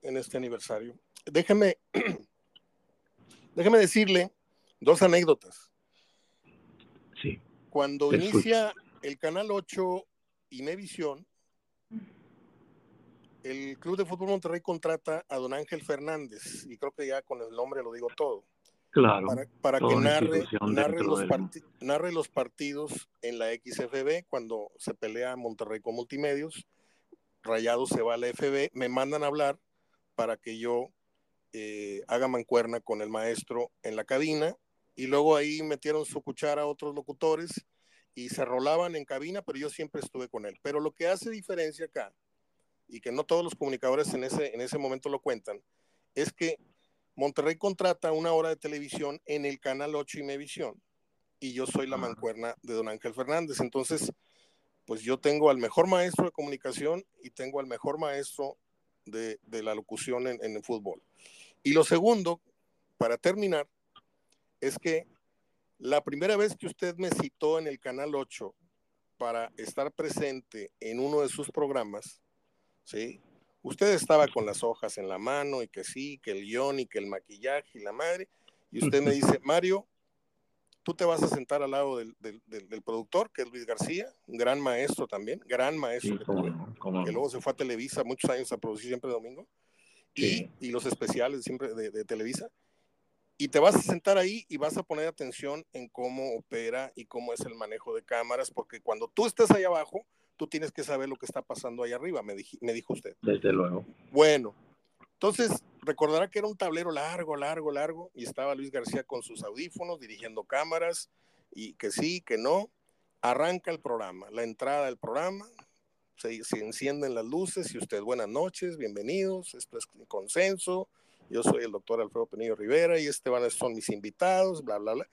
en este aniversario. Déjeme, déjeme decirle dos anécdotas. Sí. Cuando inicia el Canal 8 y Mevisión, el Club de Fútbol Monterrey contrata a don Ángel Fernández, y creo que ya con el nombre lo digo todo. Claro. Para, que narre, narre los, narre los partidos en la XFB cuando se pelea Monterrey con Multimedios. Rayado se va a la FB, me mandan a hablar para que yo eh, haga mancuerna con el maestro en la cabina y luego ahí metieron su cuchara a otros locutores y se rolaban en cabina, pero yo siempre estuve con él. Pero lo que hace diferencia acá y que no todos los comunicadores en ese, en ese momento lo cuentan, es que Monterrey contrata una hora de televisión en el canal 8 y Mevisión y yo soy la mancuerna de don Ángel Fernández. Entonces, pues yo tengo al mejor maestro de comunicación y tengo al mejor maestro de, de la locución en, en el fútbol. Y lo segundo, para terminar, es que la primera vez que usted me citó en el Canal 8 para estar presente en uno de sus programas, ¿sí? Usted estaba con las hojas en la mano y que sí, que el guion y que el maquillaje y la madre, y usted me dice, Mario, tú te vas a sentar al lado del, del, del, productor, que es Luis García, un gran maestro también, gran maestro, sí, que, cómo. que, luego se fue a Televisa muchos años a producir siempre domingo, sí. y, y, los especiales siempre de, de Televisa, y te vas a sentar ahí y vas a poner atención en cómo opera y cómo es el manejo de cámaras, porque cuando tú estés ahí abajo, tú tienes que saber lo que está pasando ahí arriba, me, dij, me dijo usted. Desde luego. Bueno, entonces recordará que era un tablero largo, largo, largo, y estaba Luis García con sus audífonos dirigiendo cámaras, y que sí, que no. Arranca el programa, la entrada del programa, se, se encienden las luces y usted, buenas noches, bienvenidos, esto es consenso, yo soy el doctor Alfredo Penillo Rivera y este van, son mis invitados, bla, bla, bla.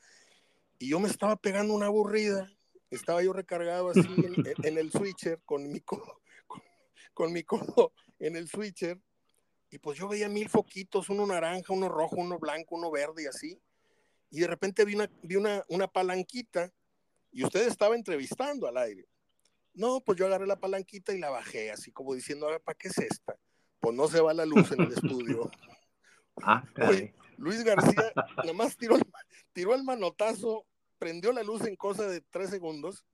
Y yo me estaba pegando una aburrida estaba yo recargado así en, en el switcher con mi, codo, con, con, mi codo en el switcher y pues yo veía mil foquitos, uno naranja, uno rojo, uno blanco, uno verde y así. Y de repente vi una, vi una, una palanquita y usted estaba entrevistando al aire. No, pues yo agarré la palanquita y la bajé, así como diciendo, a ver, ¿para qué es esta? Pues no se va la luz en el estudio. Ah, Oye, Luis García nada más tiró, tiró el manotazo prendió la luz en cosa de tres segundos,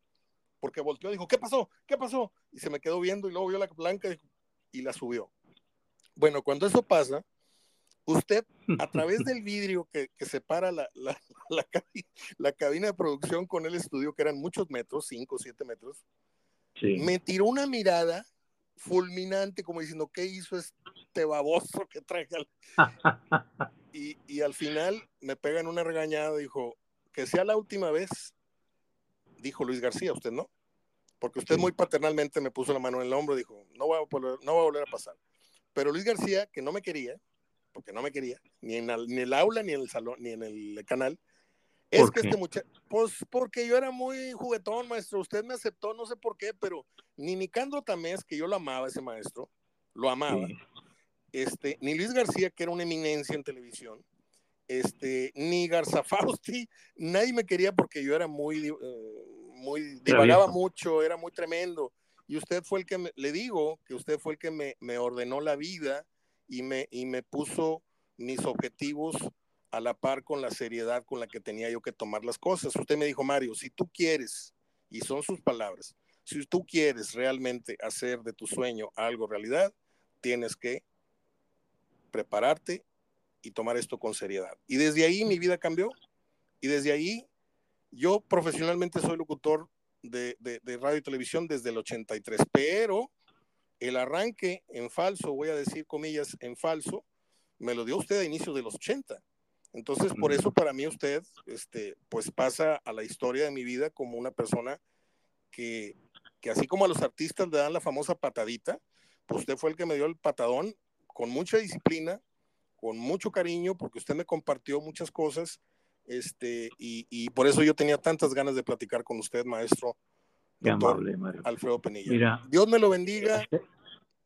porque volteó y dijo, ¿qué pasó? ¿Qué pasó? Y se me quedó viendo y luego vio la blanca y la subió. Bueno, cuando eso pasa, usted a través del vidrio que, que separa la, la, la, la, cabina de producción con el estudio, que eran muchos metros, cinco o siete metros, sí. me tiró una mirada fulminante como diciendo, ¿qué hizo este baboso que traje? Al... y, y, al final me pegan una regañada, dijo, que sea la última vez, dijo Luis García, usted no, porque usted muy paternalmente me puso la mano en el hombro dijo, no va, a volver, no va a volver a pasar. Pero Luis García, que no me quería, porque no me quería, ni en el, ni el aula, ni en el salón, ni en el canal, es que este muchacho, pues porque yo era muy juguetón, maestro. Usted me aceptó, no sé por qué, pero ni Nicandro Tamés, que yo lo amaba, ese maestro, lo amaba. Este, ni Luis García, que era una eminencia en televisión, este, ni Garza Fausti, nadie me quería porque yo era muy, eh, muy, divagaba mucho, era muy tremendo. Y usted fue el que, me, le digo que usted fue el que me, me ordenó la vida y me, y me puso mis objetivos a la par con la seriedad con la que tenía yo que tomar las cosas. Usted me dijo, Mario, si tú quieres, y son sus palabras, si tú quieres realmente hacer de tu sueño algo realidad, tienes que prepararte y tomar esto con seriedad. Y desde ahí mi vida cambió. Y desde ahí yo profesionalmente soy locutor de, de radio y televisión desde el 83, pero el arranque en falso, voy a decir comillas, en falso, me lo dio usted a inicios de los 80. Entonces, por eso para mí usted, este, pues pasa a la historia de mi vida como una persona que, que así como a los artistas le dan la famosa patadita, pues usted fue el que me dio el patadón con mucha disciplina, con mucho cariño, porque usted me compartió muchas cosas, este, y, y por eso yo tenía tantas ganas de platicar con usted, maestro. amable, Mario. Alfredo Penilla. Mira, Dios me lo bendiga.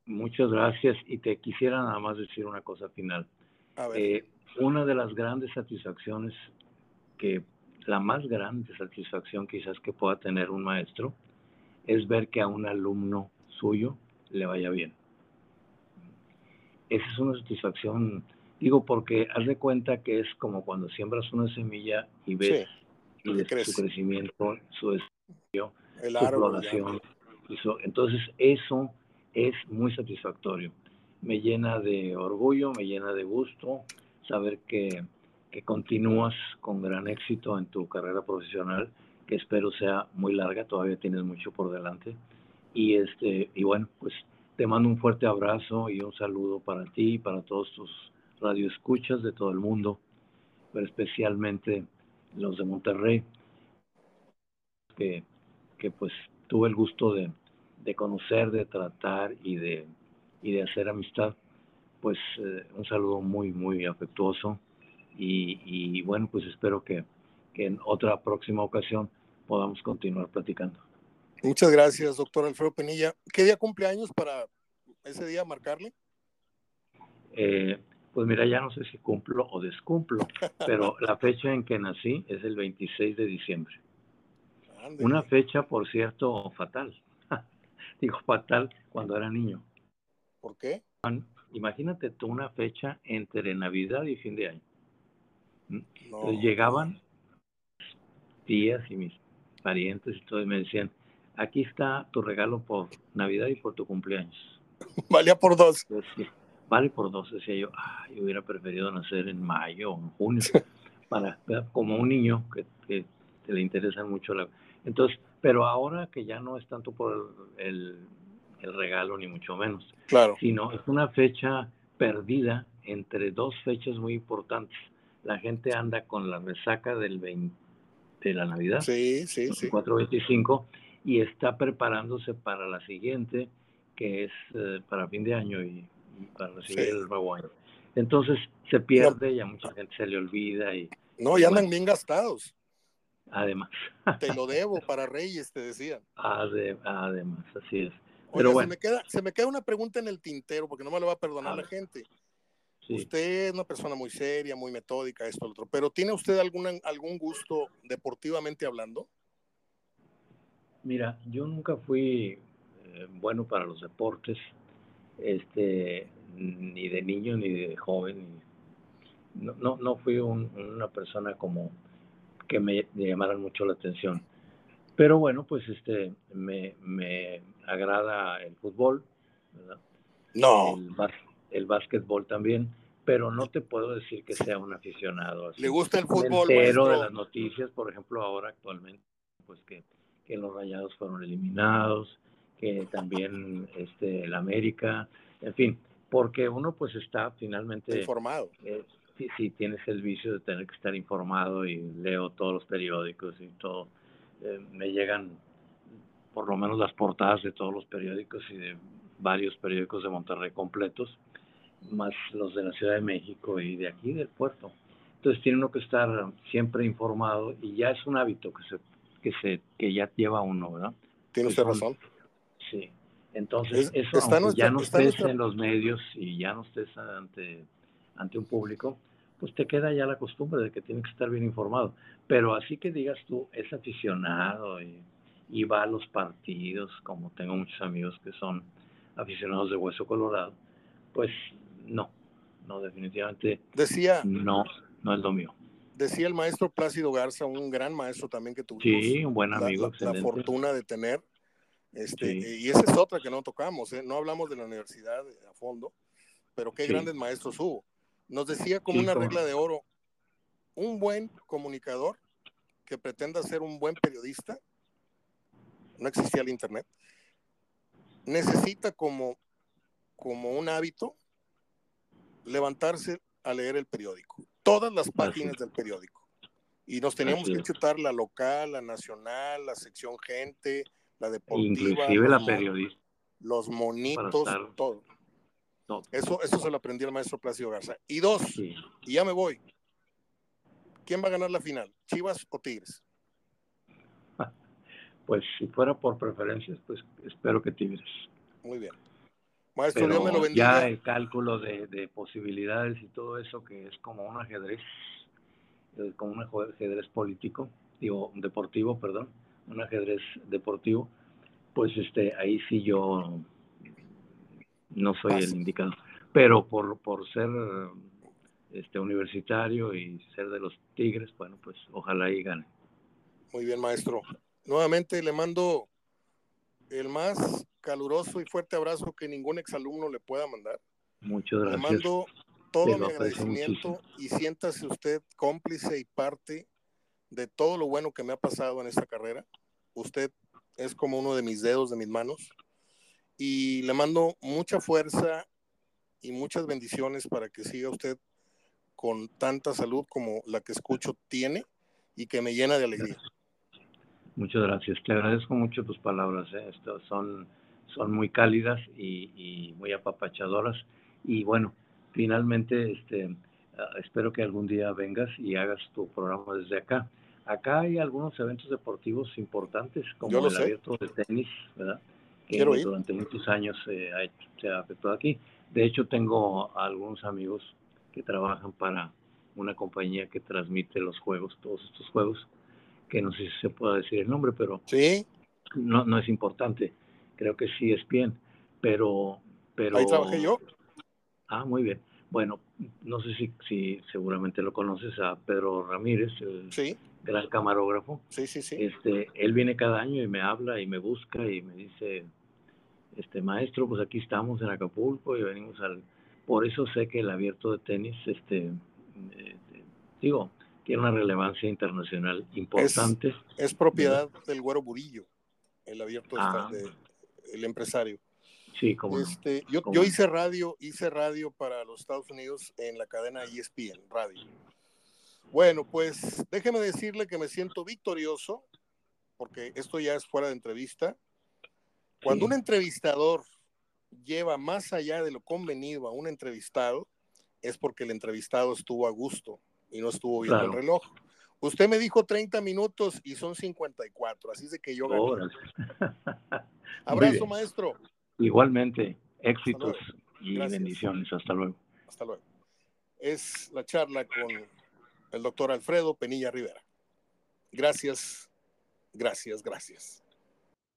Muchas gracias, y te quisiera nada más decir una cosa final. A ver. Eh, una de las grandes satisfacciones que la más grande satisfacción quizás que pueda tener un maestro es ver que a un alumno suyo le vaya bien. Esa es una satisfacción, digo, porque haz de cuenta que es como cuando siembras una semilla y ves, su crecimiento, su desarrollo, su floración. entonces eso es muy satisfactorio. Me llena de orgullo, me llena de gusto, saber que, que continúas con gran éxito en tu carrera profesional, que espero sea muy larga, todavía tienes mucho por delante. Y, este, y bueno, pues te mando un fuerte abrazo y un saludo para ti y para todos tus radioescuchas de todo el mundo, pero especialmente los de Monterrey, que, que pues tuve el gusto de, de conocer, de tratar y de, y de hacer amistad pues eh, un saludo muy, muy afectuoso y, bueno, pues espero que, en otra próxima ocasión podamos continuar platicando. Muchas gracias, doctor Alfredo Penilla. ¿Qué día cumpleaños para ese día marcarle? Eh, pues mira, ya no sé si cumplo o descumplo, pero la fecha en que nací es el 26 de diciembre. Una fecha, por cierto, fatal. Digo fatal cuando era niño. ¿Por qué? imagínate tú una fecha entre Navidad y fin de año. Entonces llegaban tías y mis parientes y todo y me decían, aquí está tu regalo por Navidad y por tu cumpleaños. Valía por dos. Vale por dos, decía yo, yo hubiera preferido nacer en mayo o en junio, para, como un niño que, que, le interesa mucho la... Entonces, pero ahora que ya no es tanto por el el regalo, ni mucho menos. Claro. Sino es una fecha perdida entre dos fechas muy importantes. La gente anda con la resaca del 20 de la Navidad, sí, sí, 425, y está preparándose para la siguiente, que es eh, para fin de año y, para recibir el nuevo año. Entonces se pierde y a mucha gente se le olvida. y No, y andan bien gastados. Además. Te lo debo para Reyes, te decía. además, así es se, me queda, se me queda una pregunta en el tintero, porque no me lo va a perdonar la gente. Usted es una persona muy seria, muy metódica, esto, lo otro, pero ¿tiene usted algún, algún gusto deportivamente hablando? Mira, yo nunca fui eh, bueno para los deportes, este, ni de niño ni de joven. No, no, no fui una persona como que me, llamaran mucho la atención. Pero bueno, pues este, me, me agrada el fútbol, ¿verdad? No. El, el básquetbol también, pero no te puedo decir que sea un aficionado. ¿Le gusta el fútbol? Pero de las noticias, por ejemplo, ahora actualmente, pues que, que los rayados fueron eliminados, que también este, el América, en fin, porque uno pues está finalmente informado. Eh, sí, sí, tienes el vicio de tener que estar informado y leo todos los periódicos y todo eh, me llegan por lo menos las portadas de todos los periódicos y de varios periódicos de Monterrey completos, más los de la Ciudad de México y de aquí del puerto. Entonces tiene uno que estar siempre informado y ya es un hábito que se que se que ya lleva uno, ¿verdad? Tiene usted razón. Sí. Entonces, eso, ya no estés en los medios y ya no estés ante, ante un público, pues te queda ya la costumbre de que tienes que estar bien informado. Pero así que digas tú, es aficionado y, y va a los partidos, como tengo muchos amigos que son aficionados de Hueso Colorado, pues no, no, definitivamente decía, no, no es lo mío. Decía el maestro Plácido Garza, un gran maestro también que tuvimos. Sí, un buen amigo. la fortuna de tener este, Y esa es otra que no tocamos, ¿eh? no hablamos de la universidad a fondo, pero qué grandes maestros hubo. Nos decía como una regla de oro, un buen comunicador que pretenda ser un buen periodista, no existía el Internet, necesita como, como un hábito levantarse a leer el periódico, todas las páginas del periódico. Y nos teníamos que chutar la local, la nacional, la sección gente, la deportiva. Inclusive la periodista. Los monitos, todo. Eso, eso se lo aprendió el maestro Plácido Garza. Y dos, y ya me voy. ¿Quién va a ganar la final? ¿Chivas o Tigres? Pues si fuera por preferencias, pues espero que Tigres. Muy bien. Maestro, Dios me lo bendiga. Ya el cálculo de, de, posibilidades y todo eso, que es como un ajedrez, eh, como un ajedrez político, digo, deportivo, perdón, un ajedrez deportivo, pues este, ahí sí yo no soy el indicado. Pero por, por ser este universitario y ser de los Tigres, bueno, pues ojalá y gane. Muy bien, maestro. Nuevamente le mando el más caluroso y fuerte abrazo que ningún exalumno le pueda mandar. Muchas gracias. Le mando todo mi agradecimiento y siéntase usted cómplice y parte de todo lo bueno que me ha pasado en esta carrera. Usted es como uno de mis dedos de mis manos y le mando mucha fuerza y muchas bendiciones para que siga usted con tanta salud como la que escucho tiene y que me llena de alegría. Muchas gracias. Te agradezco mucho tus palabras. ¿eh? Estas son, son muy cálidas y, y, muy apapachadoras. Y bueno, finalmente este, ah, espero que algún día vengas y hagas tu programa desde acá. Acá hay algunos eventos deportivos importantes, como el abierto de tenis, ¿verdad? Que durante muchos años se ha efectuado aquí. De hecho, tengo algunos amigos que trabajan para una compañía que transmite los juegos, todos estos juegos, que no sé si se puede decir el nombre, pero sí. no, no es importante. Creo que sí es bien, pero, pero... Ahí trabajé yo. Ah, muy bien. Bueno, no sé si, si seguramente lo conoces a Pedro Ramírez, el gran camarógrafo. Sí, sí, sí. Este, él viene cada año y me habla y me busca y me dice, este maestro, pues aquí estamos en Acapulco y venimos al... Por eso sé que el abierto de tenis, este, eh, digo, tiene una relevancia internacional importante. Es, propiedad del Güero Burillo, el abierto ah. de, el empresario. Sí, como este, yo, yo, hice radio, hice radio para los Estados Unidos en la cadena ESPN, radio. Bueno, pues déjeme decirle que me siento victorioso, porque esto ya es fuera de entrevista. Cuando un entrevistador lleva más allá de lo convenido a un entrevistado, es porque el entrevistado estuvo a gusto y no estuvo viendo el reloj. Usted me dijo 30 minutos y son 54, así es de que yo gané. Abrazo, maestro. Igualmente, éxitos y bendiciones. Hasta luego. Hasta luego. Es la charla con el doctor Alfredo Penilla Rivera. Gracias, gracias, gracias.